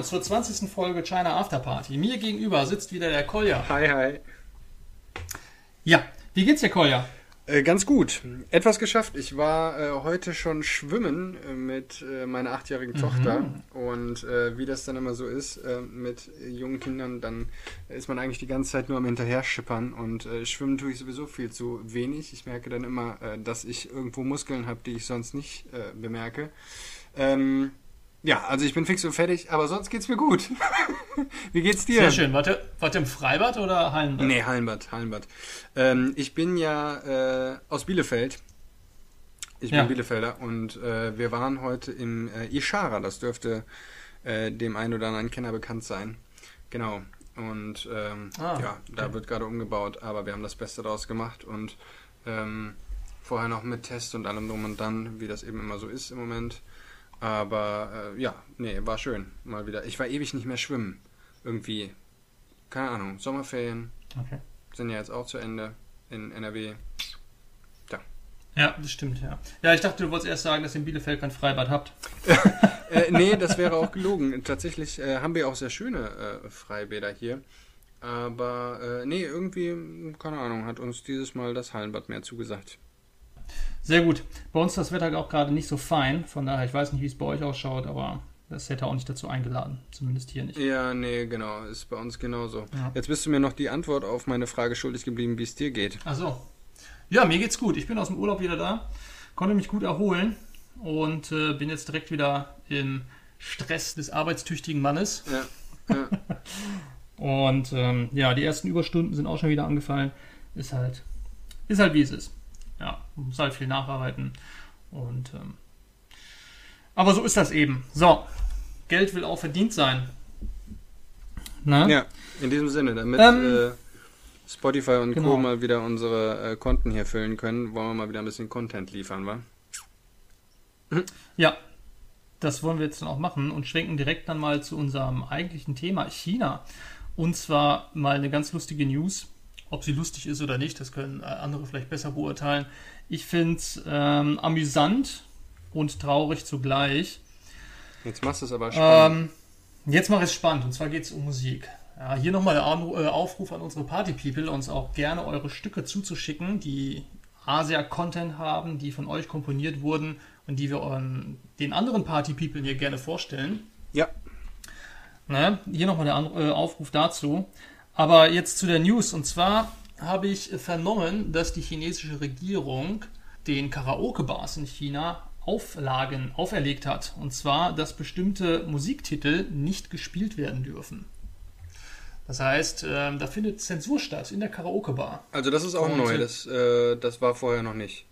willkommen zur 20. Folge China After Party. Mir gegenüber sitzt wieder der Kolja. Hi, hi. Ja, wie geht's dir, Kolja? Äh, ganz gut. Etwas geschafft. Ich war äh, heute schon schwimmen äh, mit äh, meiner achtjährigen Mhm. Tochter. Und äh, wie das dann immer so ist äh, mit jungen Kindern, dann ist man eigentlich die ganze Zeit nur am Hinterherschippern. Und schwimmen tue ich sowieso viel zu wenig. Ich merke dann immer, dass ich irgendwo Muskeln habe, die ich sonst nicht bemerke. Ähm, ja, also ich bin fix und fertig, aber sonst geht's mir gut. wie geht's dir? Sehr schön. Warte, warte im Freibad oder Hallenbad? Nee, Hallenbad, Hallenbad. Ähm, ich bin ja äh, aus Bielefeld. Ich bin Ja. Bielefelder und äh, wir waren heute im äh, Ishara. Das dürfte äh, dem einen oder anderen Kenner bekannt sein. Genau. Und ähm, Ah, ja, da okay. wird gerade umgebaut, aber wir haben das Beste daraus gemacht und ähm, vorher noch mit Test und allem drum und dann, wie das eben immer so ist im Moment. Aber äh, ja, nee, war schön. Mal wieder. Ich war ewig nicht mehr schwimmen. Irgendwie. Keine Ahnung. Sommerferien Okay. sind ja jetzt auch zu Ende in NRW. Ja, das stimmt, ja. Ja, ich dachte, du wolltest erst sagen, dass ihr in Bielefeld kein Freibad habt. äh, nee, das wäre auch gelogen. Tatsächlich äh, haben wir auch sehr schöne äh, Freibäder hier. Aber äh, nee, irgendwie, keine Ahnung, hat uns dieses Mal das Hallenbad mehr zugesagt. Sehr gut. Bei uns ist das Wetter auch gerade nicht so fein. Von daher, ich weiß nicht, wie es bei euch ausschaut, aber das hätte auch nicht dazu eingeladen. Zumindest hier nicht. Ja, nee, genau, ist bei uns genauso. Ja. Jetzt bist du mir noch die Antwort auf meine Frage schuldig geblieben, wie es dir geht. Ach so. Ja, mir geht's gut. Ich bin aus dem Urlaub wieder da, konnte mich gut erholen und äh, bin jetzt direkt wieder im Stress des arbeitstüchtigen Mannes. Ja, ja. Und ähm, ja, die ersten Überstunden sind auch schon wieder angefallen. Ist halt, ist halt wie es ist. Muss halt viel nacharbeiten. Und ähm, aber so ist das eben. So, Geld will auch verdient sein. Ne? ja in diesem Sinne, damit Ähm, äh, Spotify und genau. Co. mal wieder unsere äh, Konten hier füllen können, wollen wir mal wieder ein bisschen Content liefern, wa? Ja, das wollen wir jetzt dann auch machen und schwenken direkt dann mal zu unserem eigentlichen Thema China. Und zwar mal eine ganz lustige News. Ob sie lustig ist oder nicht, das können äh, andere vielleicht besser beurteilen. Ich finde es ähm, amüsant und traurig zugleich. Jetzt machst du es aber spannend. Ähm, jetzt mache ich es spannend und zwar geht es um Musik. Ja, hier nochmal der äh, Aufruf an unsere Party-People, uns auch gerne eure Stücke zuzuschicken, die Asia-Content haben, die von euch komponiert wurden und die wir euren, den anderen Party-People hier gerne vorstellen. ja, Ne? Hier nochmal der äh, Aufruf dazu. Aber jetzt zu der News. Und zwar habe ich vernommen, dass die chinesische Regierung den Karaoke-Bars in China Auflagen auferlegt hat. Und zwar, dass bestimmte Musiktitel nicht gespielt werden dürfen. Das heißt, ähm, da findet Zensur statt in der Karaoke-Bar. also das ist auch Und, neu, das, äh, das war vorher noch nicht.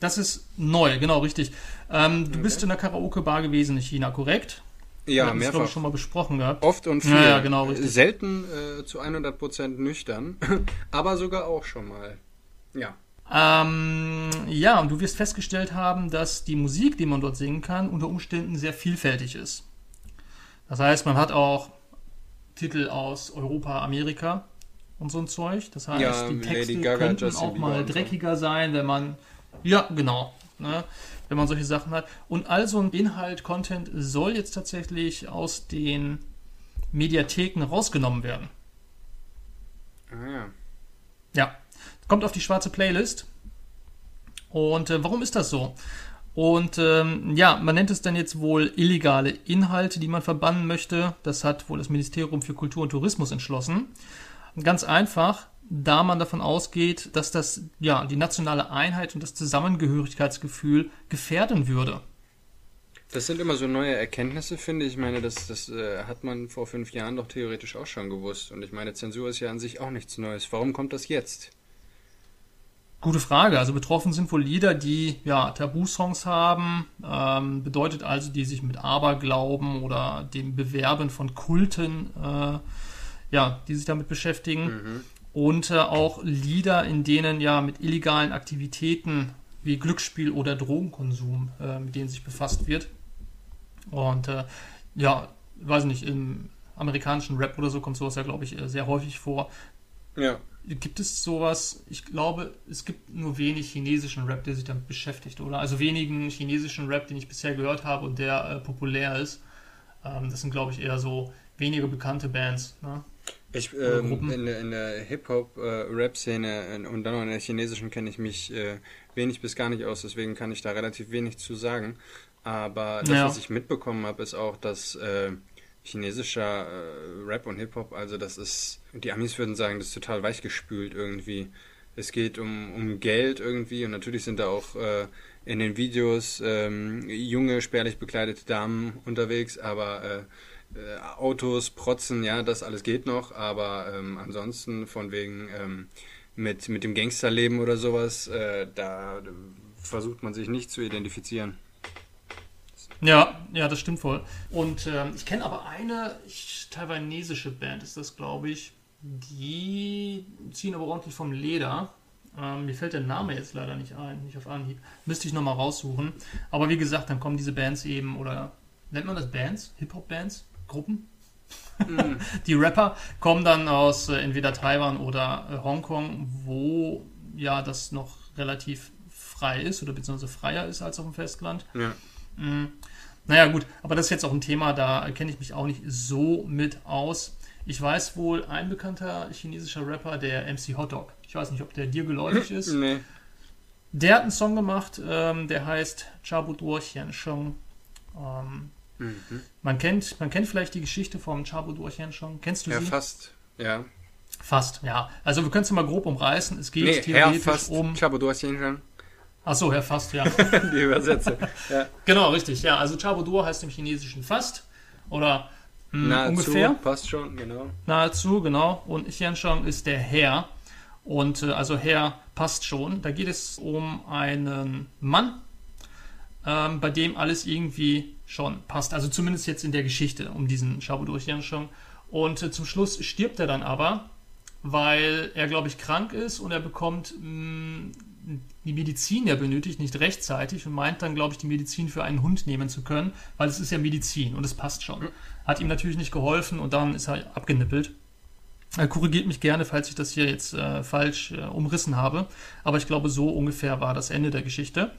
Das ist neu, genau richtig. Ähm, du bist in der Karaoke-Bar gewesen in China, korrekt? Ja, das, mehrfach. ich, schon mal besprochen gehabt. Oft und viel. Ja, ja, genau, richtig. Selten äh, zu 100% nüchtern, aber sogar auch schon mal. Ja. Ähm, ja, und du wirst festgestellt haben, dass die Musik, die man dort singen kann, unter Umständen sehr vielfältig ist. Das heißt, man hat auch Titel aus Europa, Amerika und so ein Zeug. Das heißt, Ja, die Lady Texte Gaga, könnten Justin auch Bieber mal und so. dreckiger sein, wenn man. Ja, genau. Ne, wenn man solche Sachen hat. Und all so ein Inhalt, Content soll jetzt tatsächlich aus den Mediatheken rausgenommen werden. Ah, ja. Ja, kommt auf die schwarze Playlist. Und äh, warum ist das so? Und ähm, ja, man nennt es dann jetzt wohl illegale Inhalte, die man verbannen möchte. Das hat wohl das Ministerium für Kultur und Tourismus entschlossen. Ganz einfach, da man davon ausgeht, dass das ja die nationale Einheit und das Zusammengehörigkeitsgefühl gefährden würde. Das sind immer so neue Erkenntnisse, finde ich. Ich meine, das, das äh, hat man vor fünf Jahren doch theoretisch auch schon gewusst. Und ich meine, Zensur ist ja an sich auch nichts Neues. Warum kommt das jetzt? Gute Frage. Also betroffen sind wohl Lieder, die ja Tabu-Songs haben, ähm, bedeutet also, die sich mit Aberglauben oder dem Bewerben von Kulten, äh, ja, die sich damit beschäftigen. Und äh, auch Lieder, in denen ja mit illegalen Aktivitäten wie Glücksspiel oder Drogenkonsum, äh, mit denen sich befasst wird. Und äh, ja, weiß nicht, im amerikanischen Rap oder so kommt sowas ja, glaube ich, äh, sehr häufig vor. Ja. Gibt es sowas? Ich glaube, es gibt nur wenig chinesischen Rap, der sich damit beschäftigt, oder? Also wenigen chinesischen Rap, den ich bisher gehört habe und der äh, populär ist. Ähm, das sind, glaube ich, eher so weniger bekannte Bands. Ne? Ich, ähm, in der, in der Hip-Hop-Rap-Szene äh, und dann auch in der chinesischen kenne ich mich äh, wenig bis gar nicht aus, deswegen kann ich da relativ wenig zu sagen. Aber das, ja. was ich mitbekommen habe, ist auch, dass äh, chinesischer äh, Rap und Hip-Hop, also das ist, die Amis würden sagen, das ist total weichgespült irgendwie. Es geht um, um Geld irgendwie und natürlich sind da auch äh, in den Videos ähm, junge, spärlich bekleidete Damen unterwegs, aber äh, äh, Autos, Protzen, ja, das alles geht noch, aber ähm, ansonsten von wegen ähm, mit, mit dem Gangsterleben oder sowas, äh, da versucht man sich nicht zu identifizieren. Ja, ja, das stimmt voll. Und ähm, ich kenne aber eine taiwanesische Band, ist das, glaube ich. Die ziehen aber ordentlich vom Leder. Ähm, mir fällt der Name jetzt leider nicht ein, nicht auf Anhieb. Müsste ich nochmal raussuchen. Aber wie gesagt, dann kommen diese Bands eben, oder nennt man das Bands? Hip-Hop-Bands? Gruppen? Mhm. Die Rapper kommen dann aus äh, entweder Taiwan oder äh, Hongkong, wo ja das noch relativ frei ist oder beziehungsweise freier ist als auf dem Festland. Ja. Mhm. Naja, gut, aber das ist jetzt auch ein Thema, da kenne ich mich auch nicht so mit aus. Ich weiß wohl, ein bekannter chinesischer Rapper, der MC Hotdog. Ich weiß nicht, ob der dir geläufig ist. nee. Der hat einen Song gemacht, ähm, der heißt Chabu Duo Xiansheng. Ähm, mhm. man, kennt, man kennt vielleicht die Geschichte vom Chabu Duo Xiansheng. Kennst du ja, sie? Ja, fast. Ja. Fast, ja. Also wir können es mal grob umreißen. Es geht nee, theoretisch Herr fast um. Chabu Duo Xiansheng. Achso, Herr Fast, ja. die Übersetze. Ja. Genau, richtig. Ja, also Chabudur heißt im Chinesischen Fast. Oder mh, hm, Nahezu, ungefähr. passt schon, genau. Nahezu, genau. Und Xianshang ist der Herr. Und äh, also Herr passt schon. Da geht es um einen Mann, ähm, bei dem alles irgendwie schon passt. Also zumindest jetzt in der Geschichte um diesen Chabudur Xianshang. Und äh, zum Schluss stirbt er dann aber, weil er, glaube ich, krank ist und er bekommt mh, hm, die Medizin, der benötigt, nicht rechtzeitig und meint dann, glaube ich, die Medizin für einen Hund nehmen zu können, weil es ist ja Medizin und es passt schon. Hat ihm natürlich nicht geholfen und dann ist er abgenippelt. Er korrigiert mich gerne, falls ich das hier jetzt äh, falsch äh, umrissen habe, aber ich glaube, so ungefähr war das Ende der Geschichte.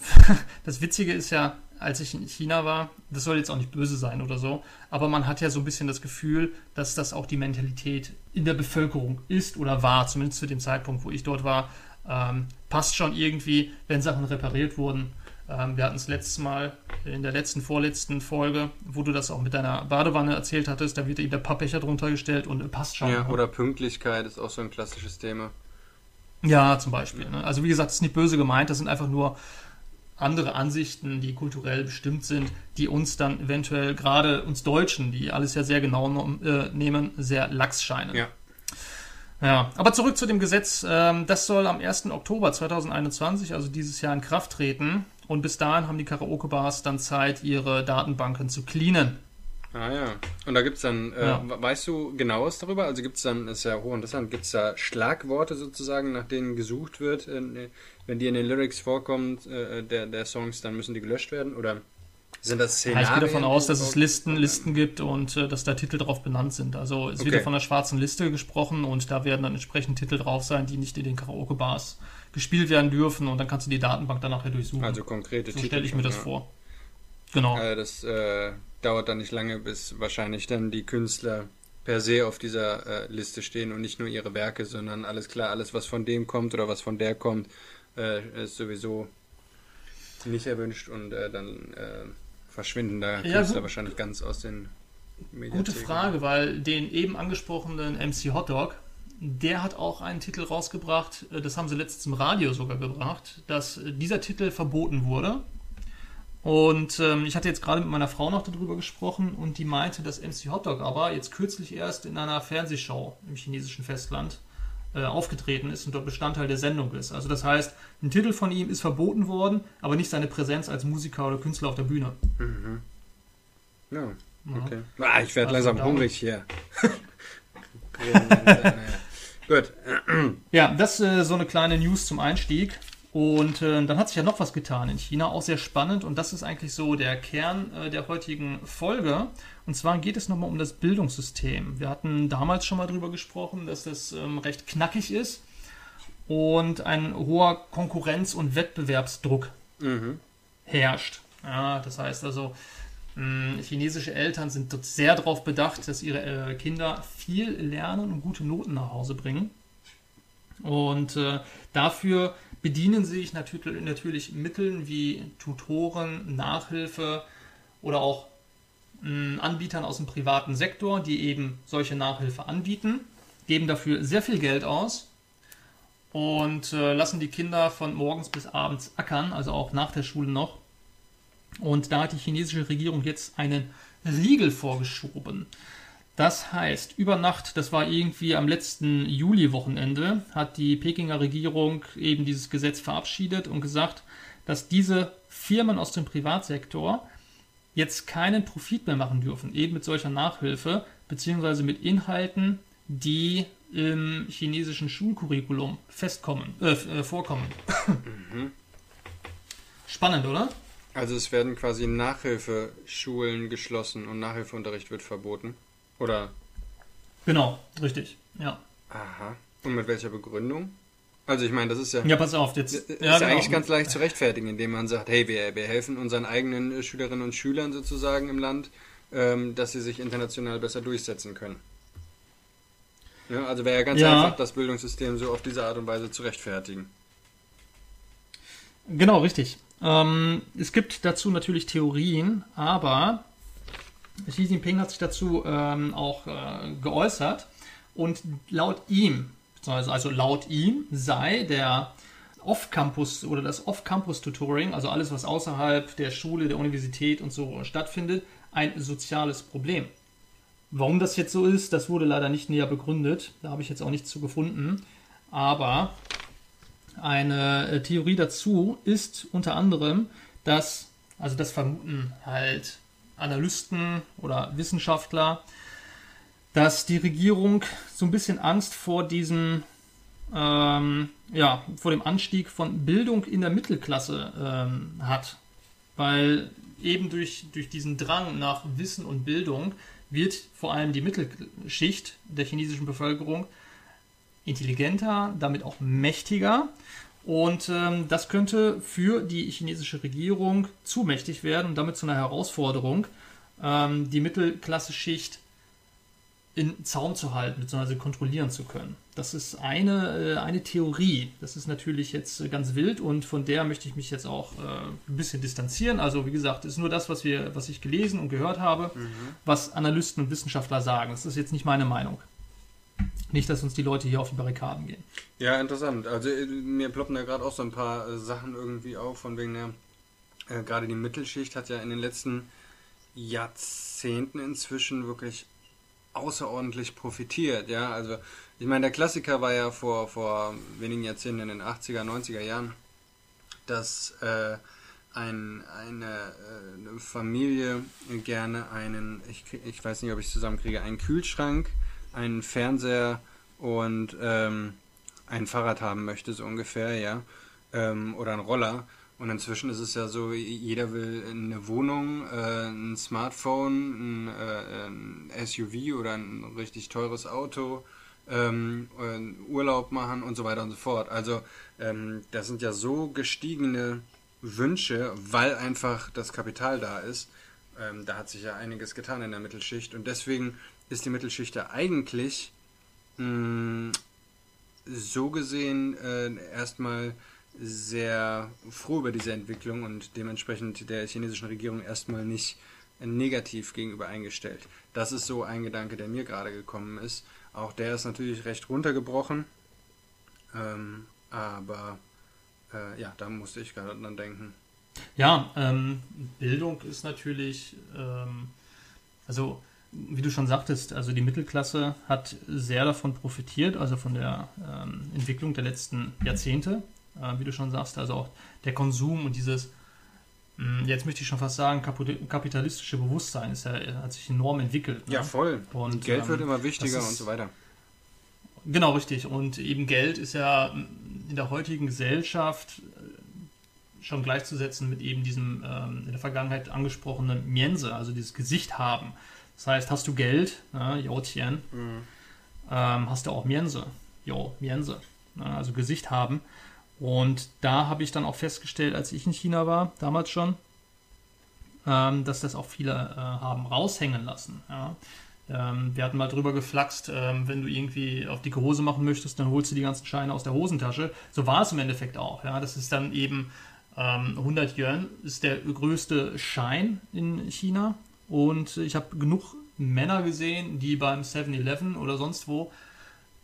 das Witzige ist ja, als ich in China war, das soll jetzt auch nicht böse sein oder so, aber man hat ja so ein bisschen das Gefühl, dass das auch die Mentalität in der Bevölkerung ist oder war, zumindest zu dem Zeitpunkt, wo ich dort war, ähm, passt schon irgendwie, wenn Sachen repariert wurden. Ähm, wir hatten es letztes Mal in der letzten, vorletzten Folge, wo du das auch mit deiner Badewanne erzählt hattest, da wird eben der Pappbecher drunter gestellt und äh, passt schon. Ja, oder Pünktlichkeit ist auch so ein klassisches Thema. Ja, zum Beispiel. Ne? Also wie gesagt, das ist nicht böse gemeint, das sind einfach nur andere Ansichten, die kulturell bestimmt sind, die uns dann eventuell gerade uns Deutschen, die alles ja sehr genau äh, nehmen, sehr lax scheinen. Ja. Ja, aber zurück zu dem Gesetz. Ähm, das soll am 1. Oktober 2021, also dieses Jahr, in Kraft treten. Und bis dahin haben die Karaoke-Bars dann Zeit, ihre Datenbanken zu cleanen. Ah ja. Und da gibt es dann, äh, ja. weißt du genaues darüber? Also gibt es dann, ist ja hochinteressant, gibt es da Schlagworte sozusagen, nach denen gesucht wird? Äh, wenn die in den Lyrics vorkommt, äh, der, der Songs, dann müssen die gelöscht werden? Oder sind das Szenarien? Ja, ich gehe davon aus, dass es Listen, Listen gibt und äh, dass da Titel drauf benannt sind. Also es okay. wird ja von der schwarzen Liste gesprochen und da werden dann entsprechend Titel drauf sein, die nicht in den Karaoke-Bars gespielt werden dürfen und dann kannst du die Datenbank danach ja durchsuchen. Also konkrete so Titel. So stelle ich mir das ja. vor. Genau. Äh, das äh, dauert dann nicht lange, bis wahrscheinlich dann die Künstler per se auf dieser äh, Liste stehen und nicht nur ihre Werke, sondern alles klar, alles was von dem kommt oder was von der kommt, äh, ist sowieso nicht erwünscht und äh, dann äh, verschwinden da ja, Künstler wahrscheinlich ganz aus den Medien. Gute Frage, weil den eben angesprochenen MC Hotdog, der hat auch einen Titel rausgebracht, äh, das haben sie letztens im Radio sogar gebracht, dass äh, dieser Titel verboten wurde. Und ähm, ich hatte jetzt gerade mit meiner Frau noch darüber gesprochen und die meinte, dass MC Hotdog aber jetzt kürzlich erst in einer Fernsehshow im chinesischen Festland äh, aufgetreten ist und dort Bestandteil der Sendung ist. Also das heißt, ein Titel von ihm ist verboten worden, aber nicht seine Präsenz als Musiker oder Künstler auf der Bühne. Mhm. Ja, okay. Ja. Ah, ich werde also langsam hungrig hier. Gut. Ja, das ist äh, so eine kleine News zum Einstieg. Und äh, dann hat sich ja noch was getan in China, auch sehr spannend. Und das ist eigentlich so der Kern äh, der heutigen Folge. Und zwar geht es nochmal um das Bildungssystem. Wir hatten damals schon mal darüber gesprochen, dass das ähm, recht knackig ist und ein hoher Konkurrenz- und Wettbewerbsdruck mhm. herrscht. Ja, das heißt also, mh, chinesische Eltern sind dort sehr darauf bedacht, dass ihre äh, Kinder viel lernen und gute Noten nach Hause bringen. Und äh, dafür bedienen sich natürlich, Mitteln wie Tutoren, Nachhilfe oder auch mh, Anbietern aus dem privaten Sektor, die eben solche Nachhilfe anbieten, geben dafür sehr viel Geld aus und äh, lassen die Kinder von morgens bis abends ackern, also auch nach der Schule noch. Und da hat die chinesische Regierung jetzt einen Riegel vorgeschoben. Das heißt, über Nacht, das war irgendwie am letzten Juli-Wochenende, hat die Pekinger Regierung eben dieses Gesetz verabschiedet und gesagt, dass diese Firmen aus dem Privatsektor jetzt keinen Profit mehr machen dürfen, eben mit solcher Nachhilfe, beziehungsweise mit Inhalten, die im chinesischen Schulcurriculum festkommen, äh, äh vorkommen. Mhm. Spannend, oder? Also es werden quasi Nachhilfeschulen geschlossen und Nachhilfeunterricht wird verboten. Oder? Genau, richtig, ja. Aha. Und mit welcher Begründung? Also ich meine, das ist ja. Ja, pass auf, jetzt. Ist ja, genau. eigentlich ganz leicht zu rechtfertigen, indem man sagt, hey, wir, wir helfen unseren eigenen äh, Schülerinnen und Schülern sozusagen im Land, ähm, dass sie sich international besser durchsetzen können. Ja, also wäre ja ganz ja. einfach, das Bildungssystem so auf diese Art und Weise zu rechtfertigen. Genau, richtig. Ähm, es gibt dazu natürlich Theorien, aber Xi Jinping hat sich dazu ähm, auch äh, geäußert und laut ihm, also laut ihm, sei der Off-Campus oder das Off-Campus-Tutoring, also alles, was außerhalb der Schule, der Universität und so stattfindet, ein soziales Problem. Warum das jetzt so ist, das wurde leider nicht näher begründet. Da habe ich jetzt auch nichts zu gefunden. Aber eine äh, Theorie dazu ist unter anderem, dass, also das vermuten halt Analysten oder Wissenschaftler, dass die Regierung so ein bisschen Angst vor diesem, ähm, ja, vor dem Anstieg von Bildung in der Mittelklasse ähm, hat. Weil eben durch, durch diesen Drang nach Wissen und Bildung wird vor allem die Mittelschicht der chinesischen Bevölkerung intelligenter, damit auch mächtiger. Und ähm, das könnte für die chinesische Regierung zu mächtig werden und damit zu einer Herausforderung, ähm, die Mittelklasse-Schicht in Zaum zu halten bzw. kontrollieren zu können. Das ist eine, äh, eine Theorie. Das ist natürlich jetzt äh, ganz wild und von der möchte ich mich jetzt auch äh, ein bisschen distanzieren. Also wie gesagt, ist nur das, was, wir, was ich gelesen und gehört habe, mhm. was Analysten und Wissenschaftler sagen. Das ist jetzt nicht meine Meinung. Nicht, dass uns die Leute hier auf die Barrikaden gehen. Ja, interessant. Also äh, mir ploppen da gerade auch so ein paar äh, Sachen irgendwie auf, von wegen der, äh, gerade die Mittelschicht hat ja in den letzten Jahrzehnten inzwischen wirklich außerordentlich profitiert, ja, also ich meine, der Klassiker war ja vor, vor wenigen Jahrzehnten in den 80er, 90er Jahren, dass äh, ein, eine, äh, eine, Familie gerne einen, ich, ich weiß nicht, ob ich es zusammenkriege, einen Kühlschrank, einen Fernseher und ähm, ein Fahrrad haben möchte, so ungefähr, ja, ähm, oder ein Roller. Und inzwischen ist es ja so, jeder will eine Wohnung, äh, ein Smartphone, ein, äh, ein, SUV oder ein richtig teures Auto, ähm, Urlaub machen und so weiter und so fort. Also ähm, das sind ja so gestiegene Wünsche, weil einfach das Kapital da ist. Ähm, da hat sich ja einiges getan in der Mittelschicht und deswegen ist die Mittelschicht ja eigentlich mh, mm, so gesehen äh, erstmal sehr froh über diese Entwicklung und dementsprechend der chinesischen Regierung erstmal nicht negativ gegenüber eingestellt. Das ist so ein Gedanke, der mir gerade gekommen ist. Auch der ist natürlich recht runtergebrochen, ähm, aber äh, ja, da musste ich gerade dran denken. Ja, ähm, Bildung ist natürlich, ähm, also wie du schon sagtest, also die Mittelklasse hat sehr davon profitiert, also von der ähm, Entwicklung der letzten Jahrzehnte äh, wie du schon sagst, also auch der Konsum und dieses, mh, mm, jetzt möchte ich schon fast sagen, kapitalistische Bewusstsein ist ja, hat sich enorm entwickelt. Ne? Ja, voll. Und, Geld ähm, wird immer wichtiger ist, und so weiter. Genau, richtig. Und eben Geld ist ja in der heutigen Gesellschaft äh, schon gleichzusetzen mit eben diesem ähm, in der Vergangenheit angesprochenen Miense, also dieses Gesicht haben. Das heißt, hast du Geld, ne, Yo Tian, mhm. ähm, hast du auch Miense, Yo, Miense, ne, also Gesicht haben. Und da habe ich dann auch festgestellt, als ich in China war, damals schon, ähm, dass das auch viele äh, haben raushängen lassen. Ja. Ähm, wir hatten mal drüber geflaxt, ähm, wenn du irgendwie auf dicke Hose machen möchtest, dann holst du die ganzen Scheine aus der Hosentasche. So war es im Endeffekt auch. Ja. Das ist dann eben 100 ähm, Yuan ist der größte Schein in China und ich habe genug Männer gesehen, die beim 7-Eleven oder sonst wo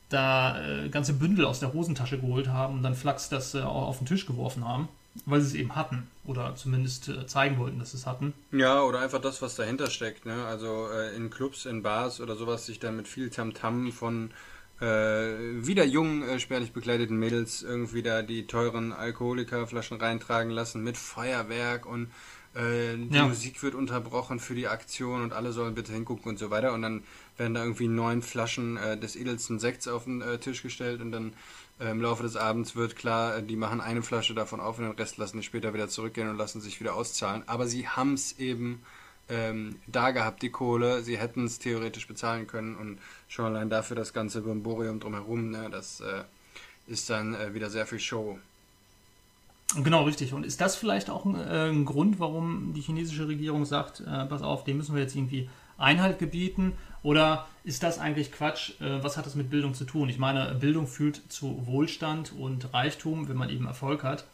da äh, ganze Bündel aus der Hosentasche geholt haben und dann Flachs das äh, auf den Tisch geworfen haben, weil sie es eben hatten oder zumindest äh, zeigen wollten, dass sie es hatten. Ja, oder einfach das, was dahinter steckt. Ne? Also äh, in Clubs, in Bars oder sowas sich dann mit viel Tamtam -Tam von äh, wieder jungen, äh, spärlich bekleideten Mädels irgendwie da die teuren Alkoholikerflaschen reintragen lassen mit Feuerwerk und äh, die ja. Musik wird unterbrochen für die Aktion und alle sollen bitte hingucken und so weiter. Und dann werden da irgendwie neun Flaschen äh, des edelsten Sekts auf den äh, Tisch gestellt und dann äh, im Laufe des Abends wird klar, äh, die machen eine Flasche davon auf und den Rest lassen die später wieder zurückgehen und lassen sich wieder auszahlen. Aber sie haben es eben ähm, da gehabt, die Kohle. Sie hätten es theoretisch bezahlen können und schon allein dafür das ganze Brimborium drumherum, ne, das äh, ist dann wieder sehr viel Show. Genau, richtig. Und ist das vielleicht auch ein, äh, ein Grund, warum die chinesische Regierung sagt, äh, pass auf, dem müssen wir jetzt irgendwie Einhalt gebieten? Oder ist das eigentlich Quatsch? Äh, was hat das mit Bildung zu tun? Ich meine, Bildung führt zu Wohlstand und Reichtum, wenn man eben Erfolg hat.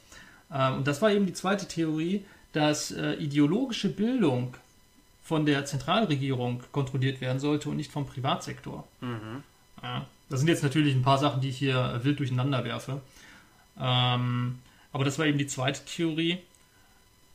Äh, und das war eben die zweite Theorie, dass äh, ideologische Bildung von der Zentralregierung kontrolliert werden sollte und nicht vom Privatsektor. Mhm. Ja, das sind jetzt natürlich ein paar Sachen, die ich hier wild durcheinander werfe. Ähm, aber das war eben die zweite Theorie.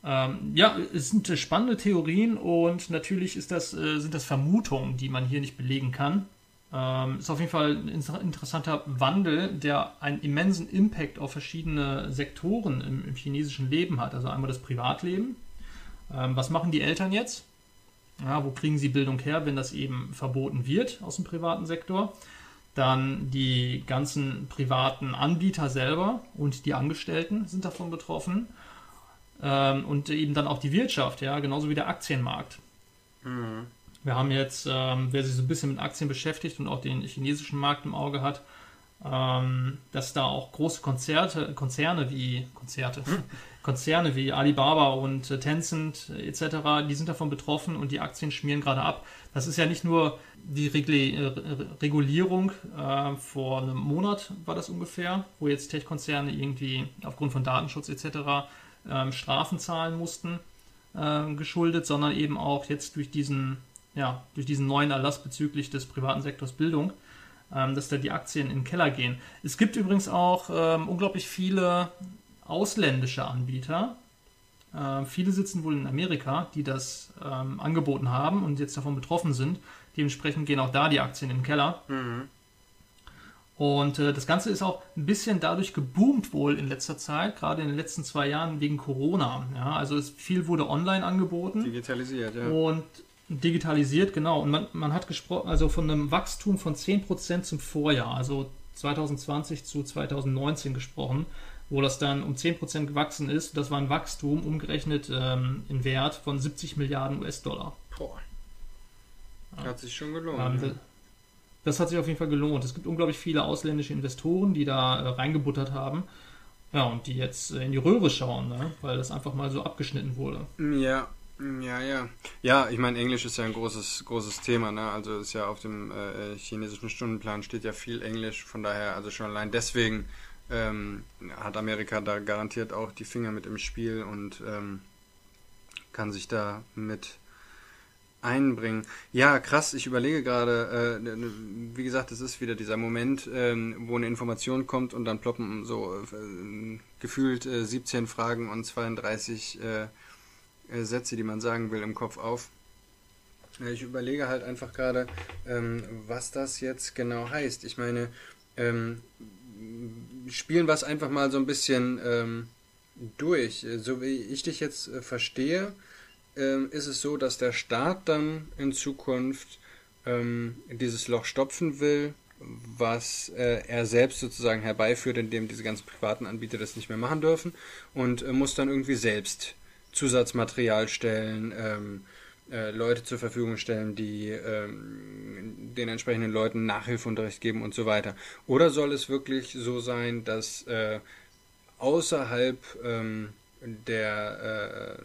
Ähm, ja, es sind spannende Theorien und natürlich ist das, äh, sind das Vermutungen, die man hier nicht belegen kann. Ähm, ist auf jeden Fall ein interessanter Wandel, der einen immensen Impact auf verschiedene Sektoren im, im chinesischen Leben hat. Also einmal das Privatleben. Ähm, was machen die Eltern jetzt? Ja, wo kriegen sie Bildung her, wenn das eben verboten wird aus dem privaten Sektor? Dann die ganzen privaten Anbieter selber und die Angestellten sind davon betroffen. Ähm, und eben dann auch die Wirtschaft, ja, genauso wie der Aktienmarkt. Mhm. Wir haben jetzt, ähm, wer sich so ein bisschen mit Aktien beschäftigt und auch den chinesischen Markt im Auge hat, ähm, dass da auch große Konzerte, Konzerne wie Konzerte, hm. Konzerne wie Alibaba und äh, Tencent äh, etc., die sind davon betroffen und die Aktien schmieren gerade ab. Das ist ja nicht nur die äh, Regulierung, vor einem Monat war das ungefähr, wo jetzt Tech-Konzerne irgendwie aufgrund von Datenschutz etc. Ähm, Strafen zahlen mussten, äh, geschuldet, sondern eben auch jetzt durch diesen, ja, durch diesen neuen Erlass bezüglich des privaten Sektors Bildung ähm, dass da die Aktien in den Keller gehen. Es gibt übrigens auch ähm, unglaublich viele ausländische Anbieter. Äh, viele sitzen wohl in Amerika, die das ähm, angeboten haben und jetzt davon betroffen sind. Dementsprechend gehen auch da die Aktien in den Keller. Mhm. Und äh, das Ganze ist auch ein bisschen dadurch geboomt wohl in letzter Zeit, gerade in den letzten zwei Jahren wegen Corona. Ja, also es, viel wurde online angeboten. Digitalisiert, ja. Und digitalisiert, genau. Und man, man hat gesprochen, also von einem Wachstum von 10% zum Vorjahr, also 2020 zu 2019 gesprochen, wo das dann um 10% gewachsen ist. Das war ein Wachstum umgerechnet ähm, in Wert von 70 Milliarden US-Dollar. Boah. Hat sich schon gelohnt. Ähm, das hat sich auf jeden Fall gelohnt. Es gibt unglaublich viele ausländische Investoren, die da äh, reingebuttert haben. Ja, und die jetzt äh, in die Röhre schauen, ne? weil das einfach mal so abgeschnitten wurde. Ja, ja, ja. Ja, ich meine, Englisch ist ja ein großes, großes Thema, ne? Also ist ja auf dem äh, chinesischen Stundenplan steht ja viel Englisch, von daher, also schon allein deswegen ähm, hat Amerika da garantiert auch die Finger mit im Spiel und ähm, kann sich da mit einbringen. Ja, krass, ich überlege gerade, äh, wie gesagt, es ist wieder dieser Moment, äh, wo eine Information kommt und dann ploppen so äh, gefühlt 17 äh, Fragen und 32 äh, Sätze, die man sagen will, im Kopf auf. Ich überlege halt einfach gerade, ähm, was das jetzt genau heißt. Ich meine, ähm, spielen wir es einfach mal so ein bisschen ähm, durch. So wie ich dich jetzt äh, verstehe, ähm, ist es so, dass der Staat dann in Zukunft ähm, dieses Loch stopfen will, was äh, er selbst sozusagen herbeiführt, indem diese ganzen privaten Anbieter das nicht mehr machen dürfen und äh, muss dann irgendwie selbst Zusatzmaterial stellen, ähm, äh, Leute zur Verfügung stellen, die ähm, den entsprechenden Leuten Nachhilfeunterricht geben und so weiter. Oder soll es wirklich so sein, dass äh, außerhalb ähm, der, äh,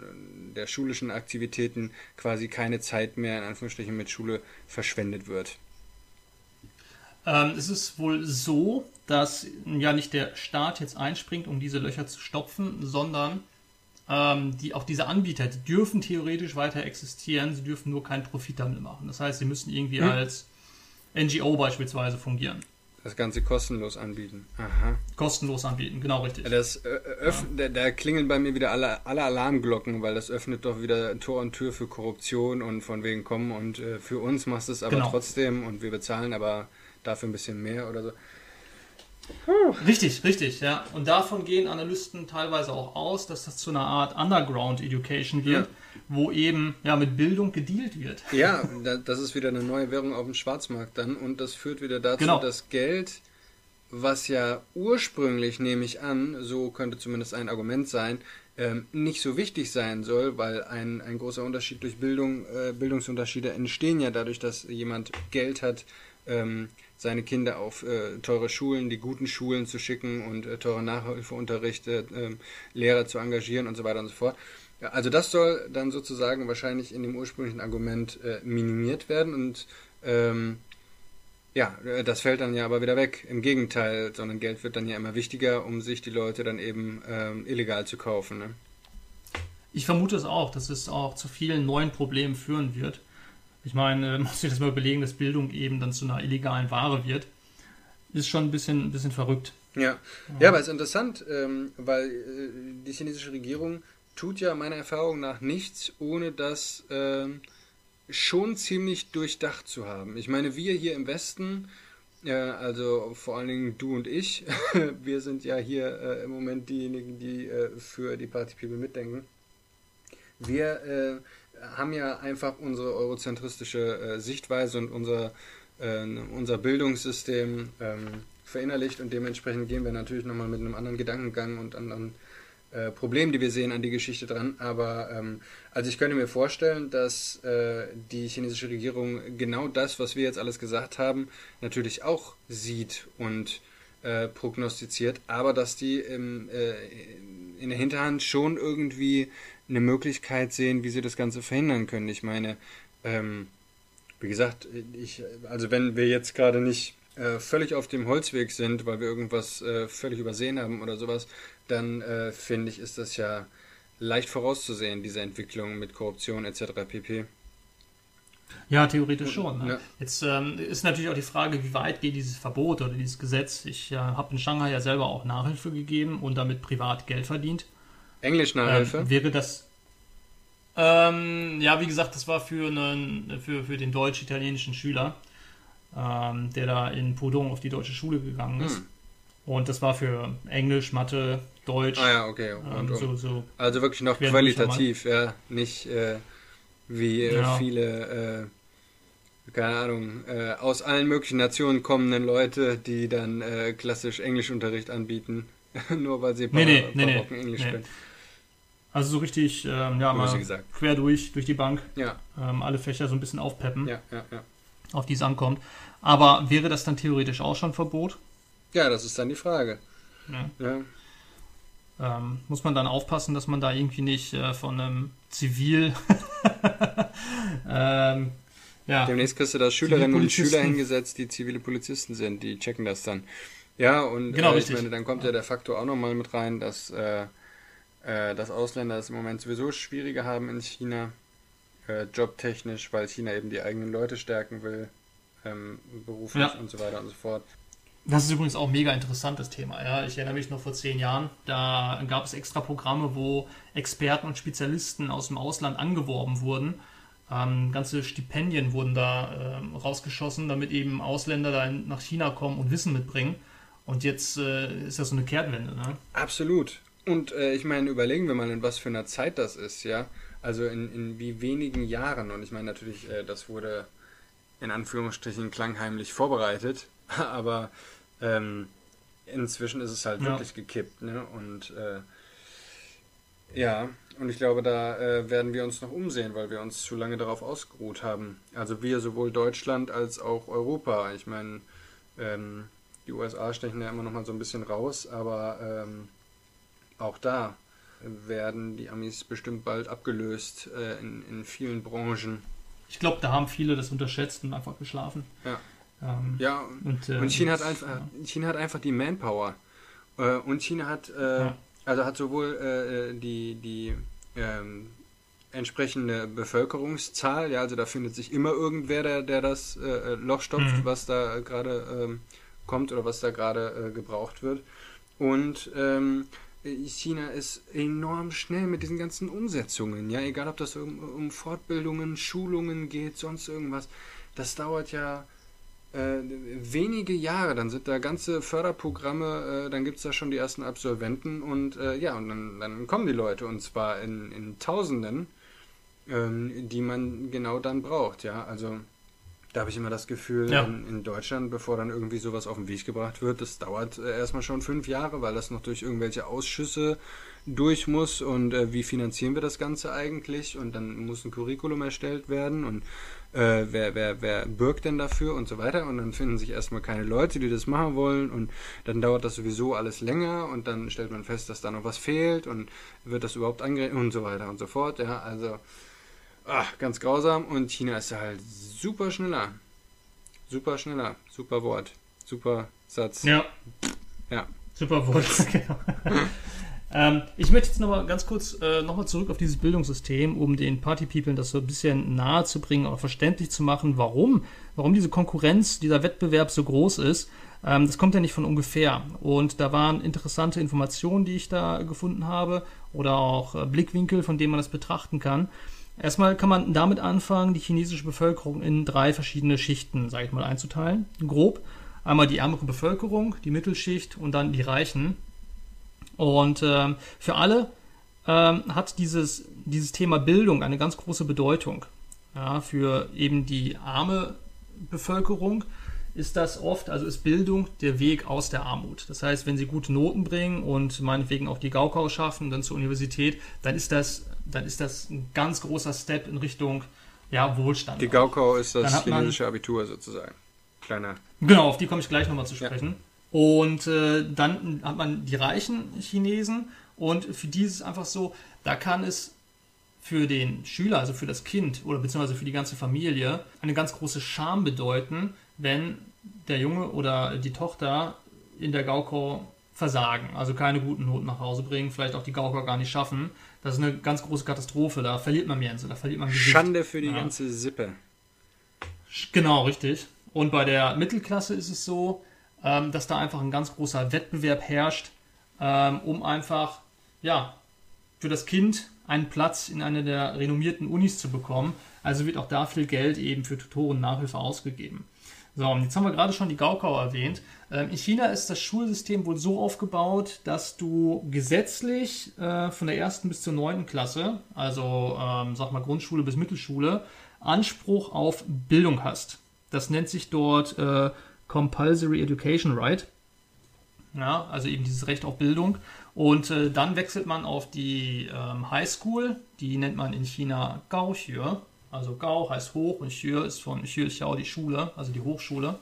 der schulischen Aktivitäten quasi keine Zeit mehr in Anführungsstrichen mit Schule verschwendet wird. Ähm, es ist wohl so, dass ja nicht der Staat jetzt einspringt, um diese Löcher zu stopfen, sondern ähm, die, auch diese Anbieter, die dürfen theoretisch weiter existieren, sie dürfen nur keinen Profit damit machen. Das heißt, sie müssen irgendwie hm. als NGO beispielsweise fungieren. Das Ganze kostenlos anbieten. Aha. Kostenlos anbieten, genau richtig. Das, äh, ja. da, da, klingeln bei mir wieder alle, alle Alarmglocken, weil das öffnet doch wieder Tor und Tür für Korruption und von wegen kommen und äh, für uns machst du es aber genau. trotzdem und wir bezahlen aber dafür ein bisschen mehr oder so. Richtig, richtig, ja. Und davon gehen Analysten teilweise auch aus, dass das zu einer Art Underground Education wird, ja. wo eben ja mit Bildung gedealt wird. Ja, das ist wieder eine neue Währung auf dem Schwarzmarkt dann und das führt wieder dazu, genau. dass Geld, was ja ursprünglich, nehme ich an, so könnte zumindest ein Argument sein, ähm, nicht so wichtig sein soll, weil ein, ein großer Unterschied durch Bildung, äh, Bildungsunterschiede entstehen ja dadurch, dass jemand Geld hat, ähm, seine Kinder auf äh, teure Schulen, die guten Schulen zu schicken und äh, teure Nachhilfeunterricht, äh, Lehrer zu engagieren und so weiter und so fort. Ja, also das soll dann sozusagen wahrscheinlich in dem ursprünglichen Argument äh, minimiert werden und ähm, ja, äh, das fällt dann ja aber wieder weg. Im Gegenteil, sondern Geld wird dann ja immer wichtiger, um sich die Leute dann eben ähm, illegal zu kaufen. Ne? Ich vermute es auch, dass es auch zu vielen neuen Problemen führen wird. Ich meine, muss sich das mal überlegen, dass Bildung eben dann zu einer illegalen Ware wird. Ist schon ein bisschen, ein bisschen verrückt. Ja, ja, aber es ist interessant, ähm, weil äh, die chinesische Regierung tut ja meiner Erfahrung nach nichts, ohne das ähm, schon ziemlich durchdacht zu haben. Ich meine, wir hier im Westen, äh, also vor allen Dingen du und ich, wir sind ja hier äh, im Moment diejenigen, die äh, für die Party People mitdenken. Wir äh, haben ja einfach unsere eurozentristische äh, Sichtweise und unser, äh, unser Bildungssystem ähm, verinnerlicht und dementsprechend gehen wir natürlich nochmal mit einem anderen Gedankengang und anderen äh, Problemen, die wir sehen, an die Geschichte dran. Aber ähm, also ich könnte mir vorstellen, dass äh, die chinesische Regierung genau das, was wir jetzt alles gesagt haben, natürlich auch sieht und äh, prognostiziert, aber dass die im, äh, in der Hinterhand schon irgendwie eine Möglichkeit sehen, wie sie das Ganze verhindern können. Ich meine, ähm, wie gesagt, ich, also wenn wir jetzt gerade nicht äh, völlig auf dem Holzweg sind, weil wir irgendwas äh, völlig übersehen haben oder sowas, dann äh, finde ich, ist das ja leicht vorauszusehen, diese Entwicklung mit Korruption etc. pp. Ja, theoretisch schon. Ne? Ja. Jetzt ähm, ist natürlich auch die Frage, wie weit geht dieses Verbot oder dieses Gesetz. Ich äh, habe in Shanghai ja selber auch Nachhilfe gegeben und damit privat Geld verdient. Englisch-Nachhilfe? Ähm, wäre das. Ähm, ja, wie gesagt, das war für, einen, für, für den deutsch-italienischen Schüler, ähm, der da in Pudong auf die deutsche Schule gegangen ist. Hm. Und das war für Englisch, Mathe, Deutsch. Ah ja, okay. Ähm, so, so also wirklich noch qualitativ, ja. Nicht äh, wie äh, ja. viele, äh, keine Ahnung, äh, aus allen möglichen Nationen kommenden Leute, die dann äh, klassisch Englischunterricht anbieten, nur weil sie nee, nee, nee, nee, Englisch nee. können. Also so richtig, ähm, ja, mal quer durch, durch die Bank. Ja. Ähm, alle Fächer so ein bisschen aufpeppen. Ja, ja, ja. Auf die es ankommt. Aber wäre das dann theoretisch auch schon Verbot? Ja, das ist dann die Frage. Ja. ja. Ähm, muss man dann aufpassen, dass man da irgendwie nicht äh, von einem Zivil. ähm, ja. Demnächst kriegst du da Schülerinnen und Schüler hingesetzt, die zivile Polizisten sind, die checken das dann. Ja, und genau, äh, ich meine, dann kommt ja der Faktor auch nochmal mit rein, dass äh, äh, dass Ausländer es im Moment sowieso schwieriger haben in China, äh, jobtechnisch, weil China eben die eigenen Leute stärken will, ähm, beruflich ja. und so weiter und so fort. Das ist übrigens auch ein mega interessantes Thema. Ja. Ich erinnere mich noch vor zehn Jahren, da gab es extra Programme, wo Experten und Spezialisten aus dem Ausland angeworben wurden. Ähm, ganze Stipendien wurden da ähm, rausgeschossen, damit eben Ausländer da nach China kommen und Wissen mitbringen. Und jetzt äh, ist das so eine Kehrtwende. Ne? Absolut. Und äh, ich meine, überlegen wir mal, in was für einer Zeit das ist, ja. Also in, in wie wenigen Jahren. Und ich meine natürlich, äh, das wurde in Anführungsstrichen klangheimlich vorbereitet, aber ähm, inzwischen ist es halt ja. wirklich gekippt, ne? Und äh, ja, und ich glaube, da äh, werden wir uns noch umsehen, weil wir uns zu lange darauf ausgeruht haben. Also wir sowohl Deutschland als auch Europa. Ich meine, ähm, die USA stechen ja immer noch mal so ein bisschen raus, aber ähm, auch da werden die Amis bestimmt bald abgelöst äh, in, in vielen Branchen. Ich glaube, da haben viele das unterschätzt und einfach geschlafen. Ja. Ähm, ja, und, äh, und China, hat einfach, ja. China hat einfach die Manpower. Äh, und China hat, äh, ja. also hat sowohl äh, die, die ähm, entsprechende Bevölkerungszahl, ja, also da findet sich immer irgendwer, der, der das äh, Loch stopft, mhm. was da gerade ähm, kommt oder was da gerade äh, gebraucht wird. Und ähm, China ist enorm schnell mit diesen ganzen Umsetzungen, ja, egal ob das um, um Fortbildungen, Schulungen geht, sonst irgendwas. Das dauert ja äh, wenige Jahre, dann sind da ganze Förderprogramme, äh, dann gibt es da schon die ersten Absolventen und äh, ja, und dann, dann, kommen die Leute und zwar in, in Tausenden, ähm, die man genau dann braucht, ja, also da habe ich immer das Gefühl, ja. in, in, Deutschland, bevor dann irgendwie sowas auf den Weg gebracht wird, das dauert äh, erstmal schon fünf Jahre, weil das noch durch irgendwelche Ausschüsse durch muss und äh, wie finanzieren wir das Ganze eigentlich und dann muss ein Curriculum erstellt werden und äh, wer, wer, wer bürgt denn dafür und so weiter und dann finden sich erstmal keine Leute, die das machen wollen und dann dauert das sowieso alles länger und dann stellt man fest, dass da noch was fehlt und wird das überhaupt angerechnet und so weiter und so fort, ja, also ach, ganz grausam und China ist halt super schneller. Super schneller, super Wort, super Satz. Ja. Ja. Super Wort, genau. ähm, ich möchte jetzt nochmal ganz kurz äh, nochmal zurück auf dieses Bildungssystem, um den Party-People das so ein bisschen nahe zu bringen oder verständlich zu machen, warum, warum diese Konkurrenz, dieser Wettbewerb so groß ist. Ähm, das kommt ja nicht von ungefähr. Und da waren interessante Informationen, die ich da gefunden habe oder auch äh, Blickwinkel, von denen man das betrachten kann. Erstmal kann man damit anfangen, die chinesische Bevölkerung in drei verschiedene Schichten, sage ich mal, einzuteilen. Grob. Einmal die ärmere Bevölkerung, die Mittelschicht und dann die Reichen. Und äh, für alle äh, hat dieses, dieses Thema Bildung eine ganz große Bedeutung. Ja, für eben die arme Bevölkerung ist das oft, also ist Bildung der Weg aus der Armut. Das heißt, wenn sie gute Noten bringen und meinetwegen auch die Gaukau schaffen, dann zur Universität, dann ist das dann ist das ein ganz großer Step in Richtung ja, Wohlstand. Die Gaukau ist das chinesische Abitur sozusagen. Kleiner. Genau, auf die komme ich gleich nochmal zu sprechen. Ja. Und äh, dann hat man die reichen Chinesen und für die ist es einfach so, da kann es für den Schüler, also für das Kind oder beziehungsweise für die ganze Familie, eine ganz große Scham bedeuten, wenn der Junge oder die Tochter in der Gaukau versagen, also keine guten Noten nach Hause bringen, vielleicht auch die Gaukau gar nicht schaffen, das ist eine ganz große Katastrophe. Da verliert man Gänse, da verliert man Gewicht. Schande für die ja. ganze Sippe. Genau, richtig. Und bei der Mittelklasse ist es so, ähm, dass da einfach ein ganz großer Wettbewerb herrscht, ähm, um einfach, ja, für das Kind einen Platz in einer der renommierten Unis zu bekommen. Also wird auch da viel Geld eben für Tutoren Nachhilfe ausgegeben. So, und jetzt haben wir gerade schon die Gaukau erwähnt. Ähm, in China ist das Schulsystem wohl so aufgebaut, dass du gesetzlich äh, von der ersten bis zur neunten Klasse, also ähm, sag mal Grundschule bis Mittelschule, Anspruch auf Bildung hast. Das nennt sich dort äh, Compulsory Education Right. Ja, also eben dieses Recht auf Bildung. Und äh, dann wechselt man auf die ähm, High School, die nennt man in China Gaoxue. Also Gao heißt hoch und Xue ist von Xue Xiao die Schule, also die Hochschule.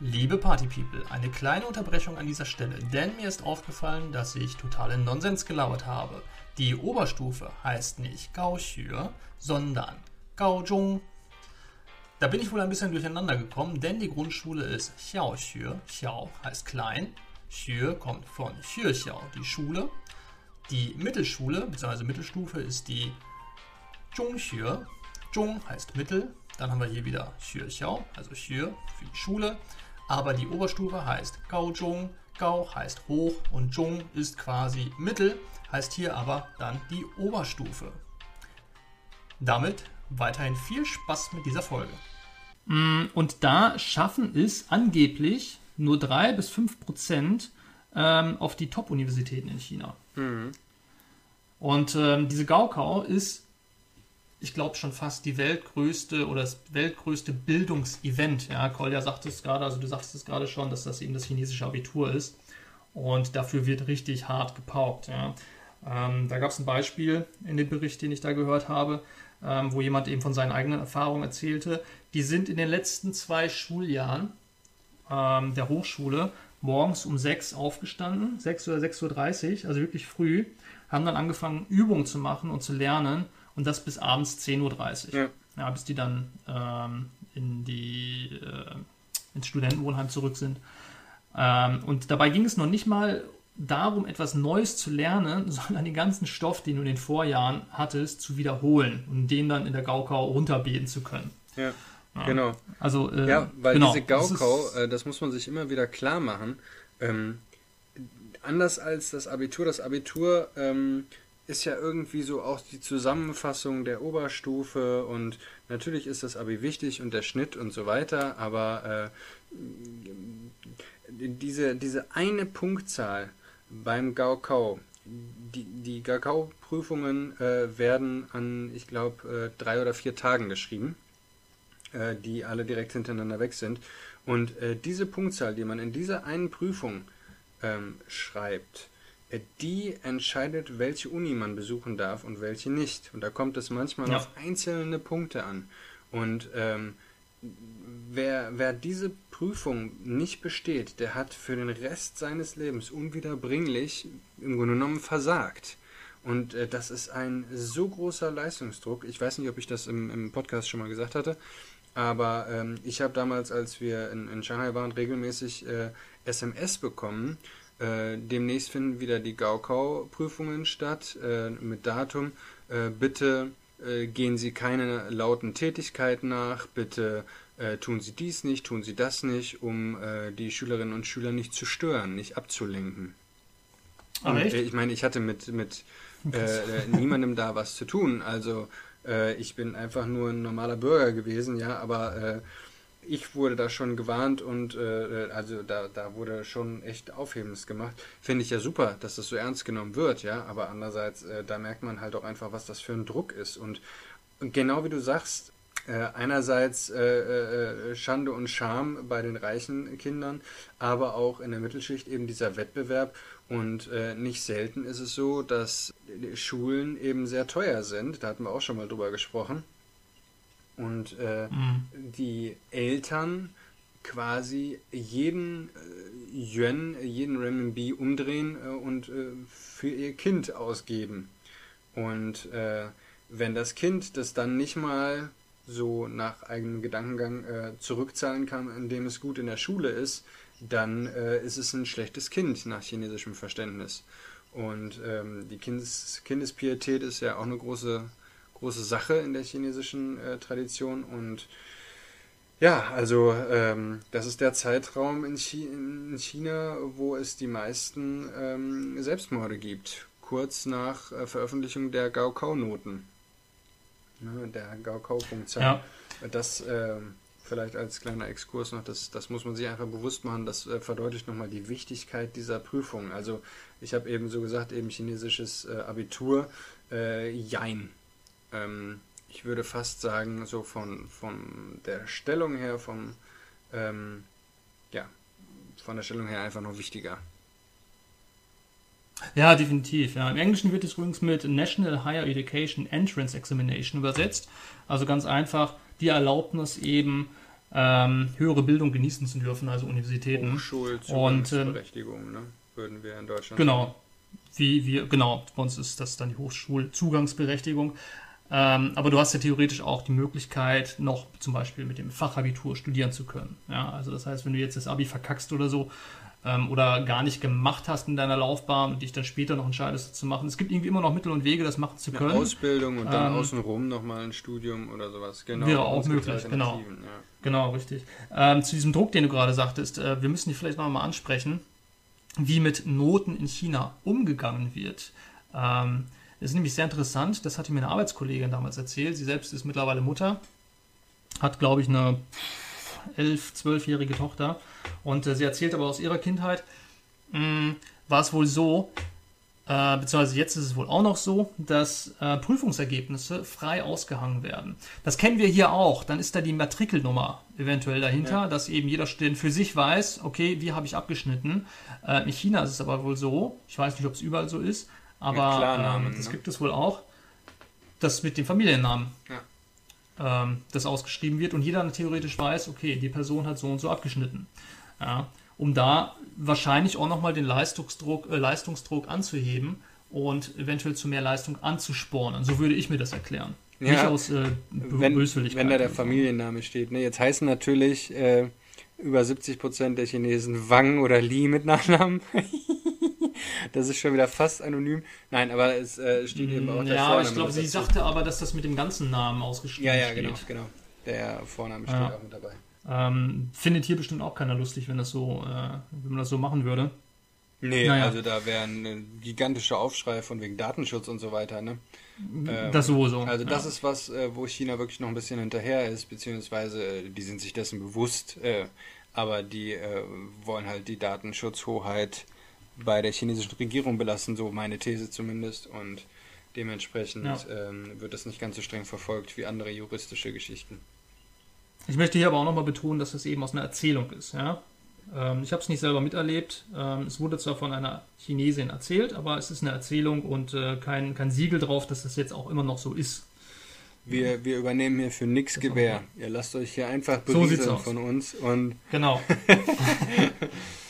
Liebe Party People, eine kleine Unterbrechung an dieser Stelle, denn mir ist aufgefallen, dass ich totalen Nonsens gelabert habe. Die Oberstufe heißt nicht Gao Xue, sondern Gao Zhong. Da bin ich wohl ein bisschen durcheinander gekommen, denn die Grundschule ist Xiao Xue. Xiao heißt klein Xue kommt von Xuexiao, die Schule. Die Mittelschule bzw. Mittelstufe ist die Zhongxue. Zhong heißt Mittel. Dann haben wir hier wieder Xuexiao, also Xue für die Schule. Aber die Oberstufe heißt Gaozhong. Gao heißt hoch und Zhong ist quasi Mittel, heißt hier aber dann die Oberstufe. Damit weiterhin viel Spaß mit dieser Folge. Mm, und da schaffen es angeblich nur 3 bis 5 Prozent ähm, auf die Top-Universitäten in China. Mhm. Und ähm, diese Gaokao ist, ich glaube, schon fast die weltgrößte oder das weltgrößte Bildungsevent. Ja, Kolja sagte es gerade, also du sagst es gerade schon, dass das eben das chinesische Abitur ist. Und dafür wird richtig hart gepaukt. Ja. Ähm, da gab es ein Beispiel in dem Bericht, den ich da gehört habe, ähm, wo jemand eben von seinen eigenen Erfahrungen erzählte. Die sind in den letzten zwei Schuljahren ähm, der Hochschule morgens um 6 aufgestanden, 6 oder 6.30 Uhr, also wirklich früh, haben dann angefangen, Übungen zu machen und zu lernen und das bis abends 10.30 Uhr. Ja. ja. bis die dann ähm, in die, äh, ins Studentenwohnheim zurück sind. Ähm, und dabei ging es noch nicht mal darum, etwas Neues zu lernen, sondern den ganzen Stoff, den du in den Vorjahren hattest, zu wiederholen und den dann in der Gaukau runterbeten zu können. Ja. Genau. Also, äh, ja, weil genau. diese Gaukau, das, äh, das, muss man sich immer wieder klar machen. Ähm, anders als das Abitur, das Abitur ähm, ist ja irgendwie so auch die Zusammenfassung der Oberstufe und natürlich ist das Abi wichtig und der Schnitt und so weiter, aber äh, diese, diese eine Punktzahl beim Gaokao, die, die Gaokao-Prüfungen äh, werden an, ich glaube, äh, drei oder vier Tagen geschrieben, äh, die alle direkt hintereinander weg sind. Und äh, diese Punktzahl, die man in dieser einen Prüfung ähm, schreibt, äh, die entscheidet, welche Uni man besuchen darf und welche nicht. Und da kommt es manchmal ja. auf einzelne Punkte an. Und ähm, wer, wer diese Prüfung nicht besteht, der hat für den Rest seines Lebens unwiederbringlich im Grunde genommen versagt. Und äh, das ist ein so großer Leistungsdruck. Ich weiß nicht, ob ich das im, im Podcast schon mal gesagt hatte, aber ähm, ich habe damals, als wir in, in Shanghai waren, regelmäßig äh, SMS bekommen äh, demnächst finden wieder die Gaukau-Prüfungen statt äh, mit Datum. Äh, bitte äh, gehen Sie keine lauten Tätigkeiten nach, bitte äh, tun Sie dies nicht, tun Sie das nicht, um die Schülerinnen und Schüler nicht zu stören, nicht abzulenken. Ach, und, ich meine, ich hatte mit, mit niemandem da was zu tun. Also ich bin einfach nur ein normaler Bürger gewesen, ja, aber ich wurde da schon gewarnt und äh, also da, da wurde schon echt Aufhebens gemacht. Finde ich ja super, dass das so ernst genommen wird, ja, aber andererseits, äh, da merkt man halt auch einfach, was das für ein Druck ist. Und, und genau wie du sagst, äh, einerseits äh, äh, Schande und Scham bei den reichen Kindern, aber auch in der Mittelschicht eben dieser Wettbewerb. Und äh, nicht selten ist es so, dass Schulen eben sehr teuer sind. Da hatten wir auch schon mal drüber gesprochen und äh, mhm. die Eltern quasi jeden äh, Yuan, jeden Renminbi umdrehen äh, und äh, für ihr Kind ausgeben. Und äh, wenn das Kind das dann nicht mal so nach eigenem Gedankengang äh, zurückzahlen kann, indem es gut in der Schule ist, dann äh, ist es ein schlechtes Kind nach chinesischem Verständnis. Und ähm, die Kindes Kindespietät ist ja auch eine große große Sache in der chinesischen äh, Tradition und ja, also ähm, das ist der Zeitraum in, Chi in, China, wo es die meisten ähm, Selbstmorde gibt, kurz nach äh, Veröffentlichung der Gaokao-Noten, ne, der Gaokao-Punktzahl. Ja. Das äh, vielleicht als kleiner Exkurs noch, das, das muss man sich einfach bewusst machen, das äh, verdeutlicht nochmal die Wichtigkeit dieser Prüfung. Also ich habe eben so gesagt, eben chinesisches äh, Abitur, äh, Jein. Ähm, ich würde fast sagen, so von, von der Stellung her, vom, ähm, ja, von der Stellung her einfach noch wichtiger. Ja, definitiv. Ja. Im Englischen wird es übrigens mit National Higher Education Entrance Examination übersetzt. Also ganz einfach die Erlaubnis eben ähm, höhere Bildung genießen zu dürfen, also Universitäten. Hochschulzugangsberechtigung, ne? würden wir in Deutschland Genau. Wie wir, genau, bei uns ist das dann die Hochschulzugangsberechtigung. Ähm, aber du hast ja theoretisch auch die Möglichkeit, noch zum Beispiel mit dem Fachabitur studieren zu können. Ja, also das heißt, wenn du jetzt das Abi verkackst oder so ähm, oder gar nicht gemacht hast in deiner Laufbahn und dich dann später noch entscheidest, zu machen, es gibt irgendwie immer noch Mittel und Wege, das machen zu können. Eine Ausbildung und dann ähm, außenrum nochmal ein Studium oder sowas. Genau. Wäre auch möglich, genau. Ja. Genau, richtig. Ähm, zu diesem Druck, den du gerade sagtest, äh, wir müssen die vielleicht noch mal ansprechen, wie mit Noten in China umgegangen wird. Ähm, das ist nämlich sehr interessant, das hatte mir eine Arbeitskollegin damals erzählt. Sie selbst ist mittlerweile Mutter, hat, glaube ich, eine elf, zwölfjährige Tochter. Und äh, sie erzählt aber aus ihrer Kindheit, mh, hm, war es wohl so, äh, beziehungsweise jetzt ist es wohl auch noch so, dass äh, Prüfungsergebnisse frei ausgehangen werden. Das kennen wir hier auch. Dann ist da die Matrikelnummer eventuell dahinter, ja. dass eben jeder Student für sich weiß, okay, wie habe ich abgeschnitten. Äh, in China ist es aber wohl so, ich weiß nicht, ob es überall so ist, aber ähm, das ne? gibt es wohl auch, dass mit dem Familiennamen ja. Ähm, das ausgeschrieben wird und jeder theoretisch weiß, okay, die Person hat so und so abgeschnitten. Ja, um da wahrscheinlich auch nochmal den Leistungsdruck, äh, Leistungsdruck anzuheben und eventuell zu mehr Leistung anzuspornen. So würde ich mir das erklären. Ja, Nicht aus äh, wenn, wenn da der Familienname steht. Ne? Jetzt heißen natürlich äh, über 70 Prozent der Chinesen Wang oder Li mit Nachnamen. das ist schon wieder fast anonym. Nein, aber es äh, steht eben auch der Ja, Vorname ich glaube, sie sagte aber, dass das mit dem ganzen Namen ausgeschrieben ist. Ja, ja, genau, genau. Der Vorname steht ja. auch mit dabei. Ähm, findet hier bestimmt auch keiner lustig, wenn das so, äh, wenn man das so machen würde. Nee, naja. also da wäre ein gigantischer Aufschrei von wegen Datenschutz und so weiter, ne? Ähm, das sowieso. Also das ja. ist was, äh, wo China wirklich noch ein bisschen hinterher ist, beziehungsweise äh, die sind sich dessen bewusst, äh, aber die äh, wollen halt die Datenschutzhoheit bei der chinesischen Regierung belassen, so meine These zumindest. Und dementsprechend ja. ähm, wird das nicht ganz so streng verfolgt wie andere juristische Geschichten. Ich möchte hier aber auch nochmal betonen, dass das eben aus einer Erzählung ist. Ja? Ähm, ich habe es nicht selber miterlebt. Ähm, es wurde zwar von einer Chinesin erzählt, aber es ist eine Erzählung und äh, kein, kein Siegel drauf, dass das jetzt auch immer noch so ist. Wir, wir übernehmen hier für nichts Gewähr. Ihr lasst euch hier einfach berieseln so von uns. Und genau.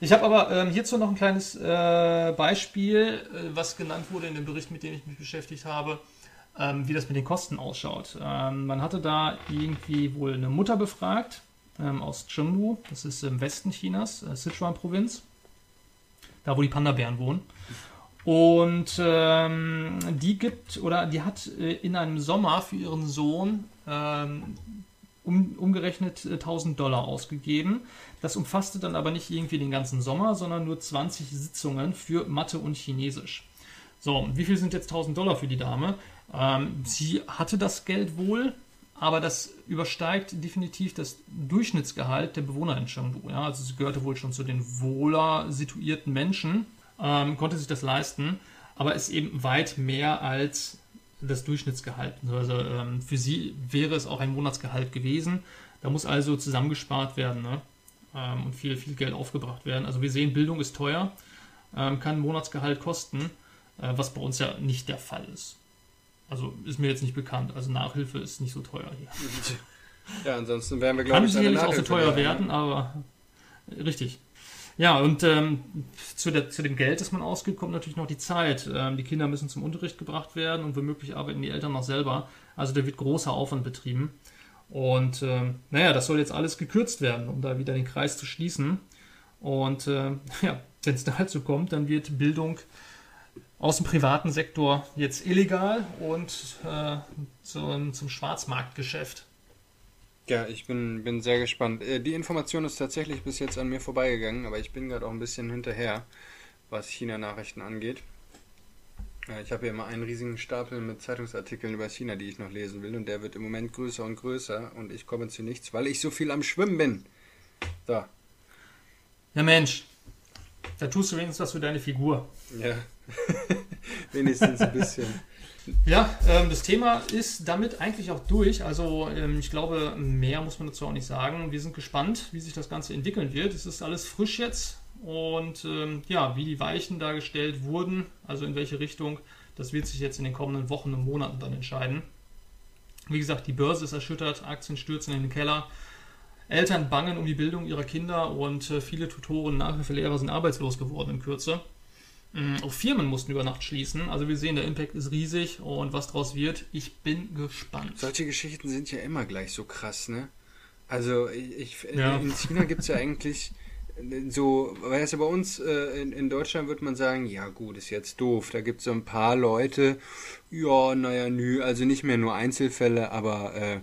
ich habe aber ähm, hierzu noch ein kleines äh, Beispiel, äh, was genannt wurde in dem Bericht, mit dem ich mich beschäftigt habe, ähm, wie das mit den Kosten ausschaut. Ähm, man hatte da irgendwie wohl eine Mutter befragt ähm, aus Chengdu, das ist im Westen Chinas, äh, Sichuan-Provinz, da wo die Panda-Bären wohnen. Und ähm, die gibt oder die hat äh, in einem Sommer für ihren Sohn ähm, um, umgerechnet äh, 1000 Dollar ausgegeben. Das umfasste dann aber nicht irgendwie den ganzen Sommer, sondern nur 20 Sitzungen für Mathe und Chinesisch. So, wie viel sind jetzt 1000 Dollar für die Dame? Ähm, sie hatte das Geld wohl, aber das übersteigt definitiv das Durchschnittsgehalt der Bewohner in Chengdu. Ja? Also sie gehörte wohl schon zu den wohler situierten Menschen, ähm, konnte sich das leisten, aber ist eben weit mehr als das Durchschnittsgehalt. Also ähm, für sie wäre es auch ein Monatsgehalt gewesen. Da muss also zusammengespart werden ne? ähm, und viel, viel Geld aufgebracht werden. Also wir sehen, Bildung ist teuer, ähm, kann ein Monatsgehalt kosten, äh, was bei uns ja nicht der Fall ist. Also ist mir jetzt nicht bekannt. Also Nachhilfe ist nicht so teuer hier. Ja, ansonsten wären wir, glaube ich, Kann sicherlich auch so teuer werden, aber richtig. Ja, und ähm, zu, der, zu, dem Geld, das man ausgibt, kommt natürlich noch die Zeit. Ähm, die Kinder müssen zum Unterricht gebracht werden und womöglich arbeiten die Eltern noch selber. Also da wird großer Aufwand betrieben. Und ähm, naja, das soll jetzt alles gekürzt werden, um da wieder den Kreis zu schließen. Und äh, ja, wenn es dazu kommt, dann wird Bildung aus dem privaten Sektor jetzt illegal und äh, zum, zum Schwarzmarktgeschäft. Ja, ich bin, bin sehr gespannt. Äh, die Information ist tatsächlich bis jetzt an mir vorbeigegangen, aber ich bin gerade auch ein bisschen hinterher, was China-Nachrichten angeht. Ich habe hier immer einen riesigen Stapel mit Zeitungsartikeln über China, die ich noch lesen will, und der wird im Moment größer und größer und ich komme zu nichts, weil ich so viel am Schwimmen bin. So. Ja, Mensch, da tust du wenigstens was für deine Figur. Ja, wenigstens ein bisschen. Ja, ähm, das Thema ist damit eigentlich auch durch. Also ähm, ich glaube, mehr muss man dazu auch nicht sagen. Wir sind gespannt, wie sich das Ganze entwickeln wird. Es ist alles frisch jetzt und ähm, ja, wie die Weichen dargestellt wurden, also in welche Richtung, das wird sich jetzt in den kommenden Wochen und Monaten dann entscheiden. Wie gesagt, die Börse ist erschüttert, Aktien stürzen in den Keller. Eltern bangen um die Bildung ihrer Kinder und äh, viele Tutoren, Nachhilfelehrer sind arbeitslos geworden in Kürze. Ähm, auch Firmen mussten über Nacht schließen. Also wir sehen, der Impact ist riesig und was daraus wird, ich bin gespannt. Solche Geschichten sind ja immer gleich so krass, ne? Also ich, ja. in China gibt es ja eigentlich so, weißt du, bei uns äh, in, in, Deutschland würde man sagen, ja gut, ist jetzt doof. Da gibt es so ein paar Leute, ja, naja, nü, also nicht mehr nur Einzelfälle, aber äh,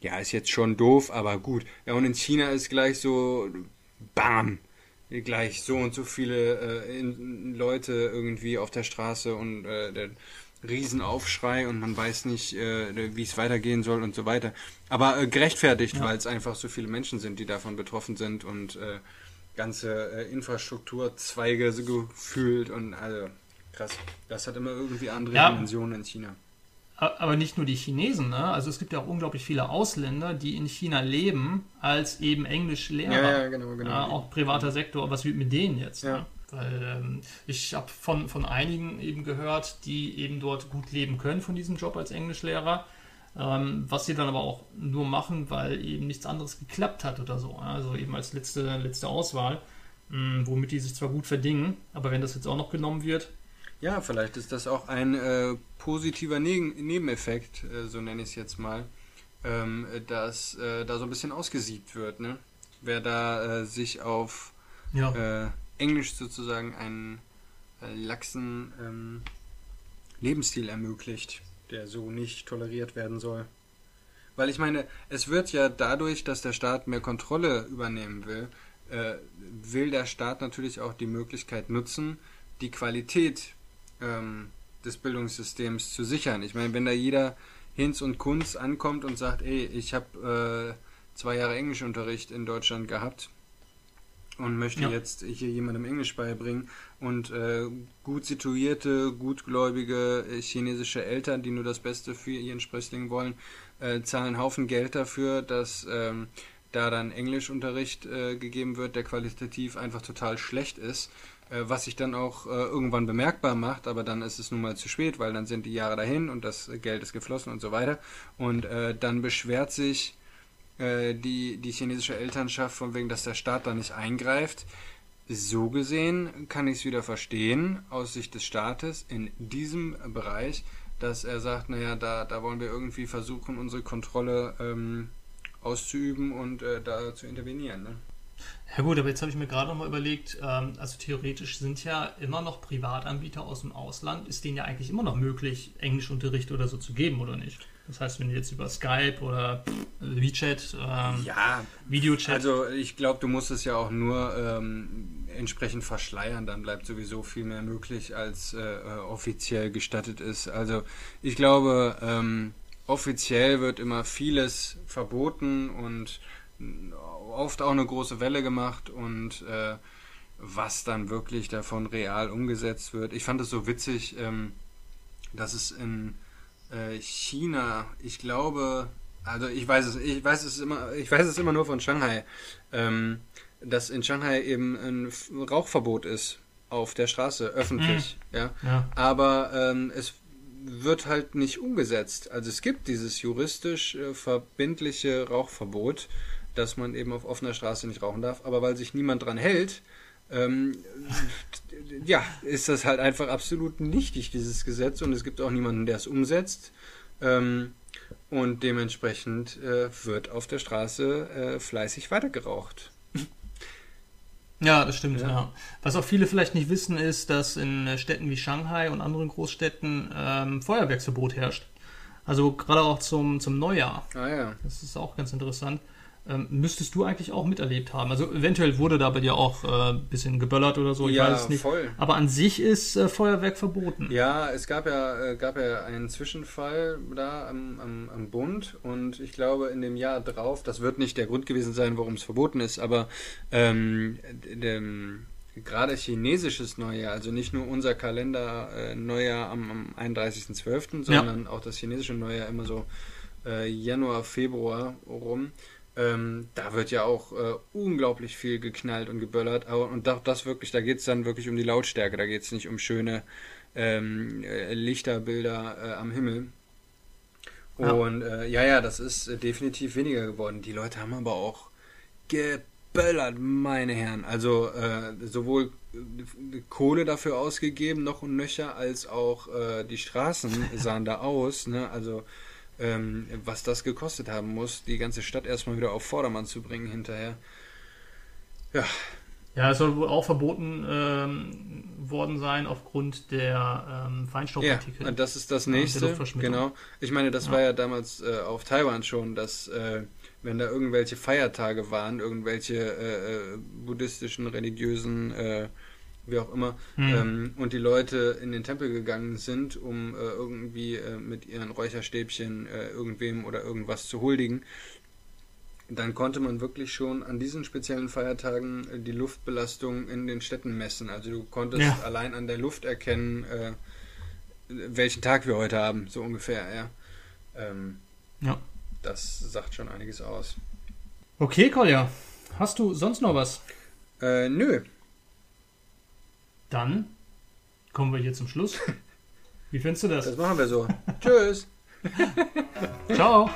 ja, ist jetzt schon doof, aber gut. Ja, und in China ist gleich so, bam, gleich so und so viele äh, in, Leute irgendwie auf der Straße und äh, der Riesenaufschrei und man weiß nicht, äh, wie es weitergehen soll und so weiter. Aber äh, gerechtfertigt, ja. weil es einfach so viele Menschen sind, die davon betroffen sind und äh, ganze äh, Infrastrukturzweige so gefühlt und also krass. Das hat immer irgendwie andere ja. Dimensionen in China. Aber nicht nur die Chinesen, ne? Also es gibt ja auch unglaublich viele Ausländer, die in China leben, als eben Englischlehrer. Ja, ja, genau, genau. Ja, auch privater Sektor. Was wird mit denen jetzt? Ja. Ne? Weil ähm, ich habe von, von einigen eben gehört, die eben dort gut leben können von diesem Job als Englischlehrer. ähm, was sie dann aber auch nur machen, weil eben nichts anderes geklappt hat oder so. Also eben als letzte, letzte Auswahl, mh, womit die sich zwar gut verdingen, aber wenn das jetzt auch noch genommen wird. Ja, vielleicht ist das auch ein äh, positiver ne Nebeneffekt, äh, so nenne ich es jetzt mal, ähm, dass äh, da so ein bisschen ausgesiebt wird. Ne? Wer da äh, sich auf ja. Äh, Englisch sozusagen einen äh, laxen ähm, Lebensstil ermöglicht, der so nicht toleriert werden soll. Weil ich meine, es wird ja dadurch, dass der Staat mehr Kontrolle übernehmen will, will der Staat natürlich auch die Möglichkeit nutzen, die Qualität ähm, des Bildungssystems zu sichern. Ich meine, wenn da jeder Hinz und Kunz ankommt und sagt, ey, ich habe äh, zwei Jahre Englischunterricht in Deutschland gehabt, und möchte ja. jetzt hier jemandem Englisch beibringen und äh, gut situierte, gutgläubige äh, chinesische Eltern, die nur das Beste für ihren Sprössling wollen, äh, zahlen Haufen Geld dafür, dass ähm, da dann Englischunterricht äh, gegeben wird, der qualitativ einfach total schlecht ist, was sich dann auch äh, irgendwann bemerkbar macht, aber dann ist es nun mal zu spät, weil dann sind die Jahre dahin und das Geld ist geflossen und so weiter und dann beschwert sich äh, die, die chinesische Elternschaft, von wegen, dass der Staat da nicht eingreift. So gesehen kann ich es wieder verstehen, aus Sicht des Staates in diesem Bereich, dass er sagt, naja, da, da wollen wir irgendwie versuchen, unsere Kontrolle ähm, auszuüben und äh, da zu intervenieren. Ne? Ja gut, aber jetzt habe ich mir gerade noch mal überlegt, ähm, also theoretisch sind ja immer noch Privatanbieter aus dem Ausland, ist denen ja eigentlich immer noch möglich, Englischunterricht oder so zu geben, oder nicht? Das heißt, wenn du jetzt über Skype oder WeChat, ähm, ja, Videochat. Also ich glaube, du musst es ja auch nur ähm, entsprechend verschleiern, dann bleibt sowieso viel mehr möglich, als äh, äh, offiziell gestattet ist. Also ich glaube, ähm, offiziell wird immer vieles verboten und oft auch eine große Welle gemacht und äh, was dann wirklich davon real umgesetzt wird. Ich fand es so witzig, ähm, dass es in äh, China, ich glaube, also ich weiß es, ich weiß es immer, ich weiß es immer nur von Shanghai, ähm, dass in Shanghai eben ein Rauchverbot ist auf der Straße, öffentlich, mhm. ja? ja. Aber ähm, es wird halt nicht umgesetzt. Also es gibt dieses juristisch äh, verbindliche Rauchverbot, dass man eben auf offener Straße nicht rauchen darf, aber weil sich niemand dran hält, ähm, ja, ist das halt einfach absolut nichtig, dieses Gesetz, und es gibt auch niemanden, der es umsetzt. Ähm, und dementsprechend äh, wird auf der Straße äh, fleißig weitergeraucht. Ja, das stimmt, ja. ja. Was auch viele vielleicht nicht wissen, ist, dass in Städten wie Shanghai und anderen Großstädten ähm, Feuerwerksverbot herrscht. Also gerade auch zum, zum Neujahr. Ah ja. Das ist auch ganz interessant ähm, müsstest du eigentlich auch miterlebt haben. Also eventuell wurde da bei dir auch ein äh, bisschen geböllert oder so, ich ja, weiß es nicht. Voll. Aber an sich ist äh, Feuerwerk verboten. Ja, es gab ja, äh, gab ja einen Zwischenfall da am, am, am Bund und ich glaube in dem Jahr drauf, das wird nicht der Grund gewesen sein, warum es verboten ist, aber ähm, dem, gerade chinesisches Neujahr, also nicht nur unser Kalender äh, Neujahr am, am 31.12., sondern ja. auch das chinesische Neujahr immer so äh, Januar, Februar rum ähm, da wird ja auch äh, unglaublich viel geknallt und geböllert. Aber, und das, das wirklich, da geht es dann wirklich um die Lautstärke. Da geht es nicht um schöne ähm, äh, Lichterbilder äh, am Himmel. Und ja. Äh, ja, ja, das ist äh, definitiv weniger geworden. Die Leute haben aber auch geböllert, meine Herren. Also äh, sowohl Kohle dafür ausgegeben, noch und nöcher, als auch die Straßen sahen da aus. Ne? Also ähm, was das gekostet haben muss, die ganze Stadt erstmal wieder auf Vordermann zu bringen hinterher. Ja. Ja, es soll wohl auch verboten ähm, worden sein aufgrund der ähm, Feinstaubpartikel. Ja, das ist das nächste. Genau. Ich meine, das ja. war ja damals äh, auf Taiwan schon, dass äh, wenn da irgendwelche Feiertage waren, irgendwelche äh, äh buddhistischen, religiösen äh, wie auch immer, mhm. ähm, und die Leute in den Tempel gegangen sind, um äh, irgendwie äh, mit ihren Räucherstäbchen äh, irgendwem oder irgendwas zu huldigen, dann konnte man wirklich schon an diesen speziellen Feiertagen äh, die Luftbelastung in den Städten messen. Also du konntest ja. allein an der Luft erkennen, äh, welchen Tag wir heute haben, so ungefähr, ja. Ähm, ja. Das sagt schon einiges aus. Okay, Kolja. Hast du sonst noch was? Äh, nö. Dann kommen wir hier zum Schluss. Wie findest du das? Das machen wir so. Tschüss. Ciao.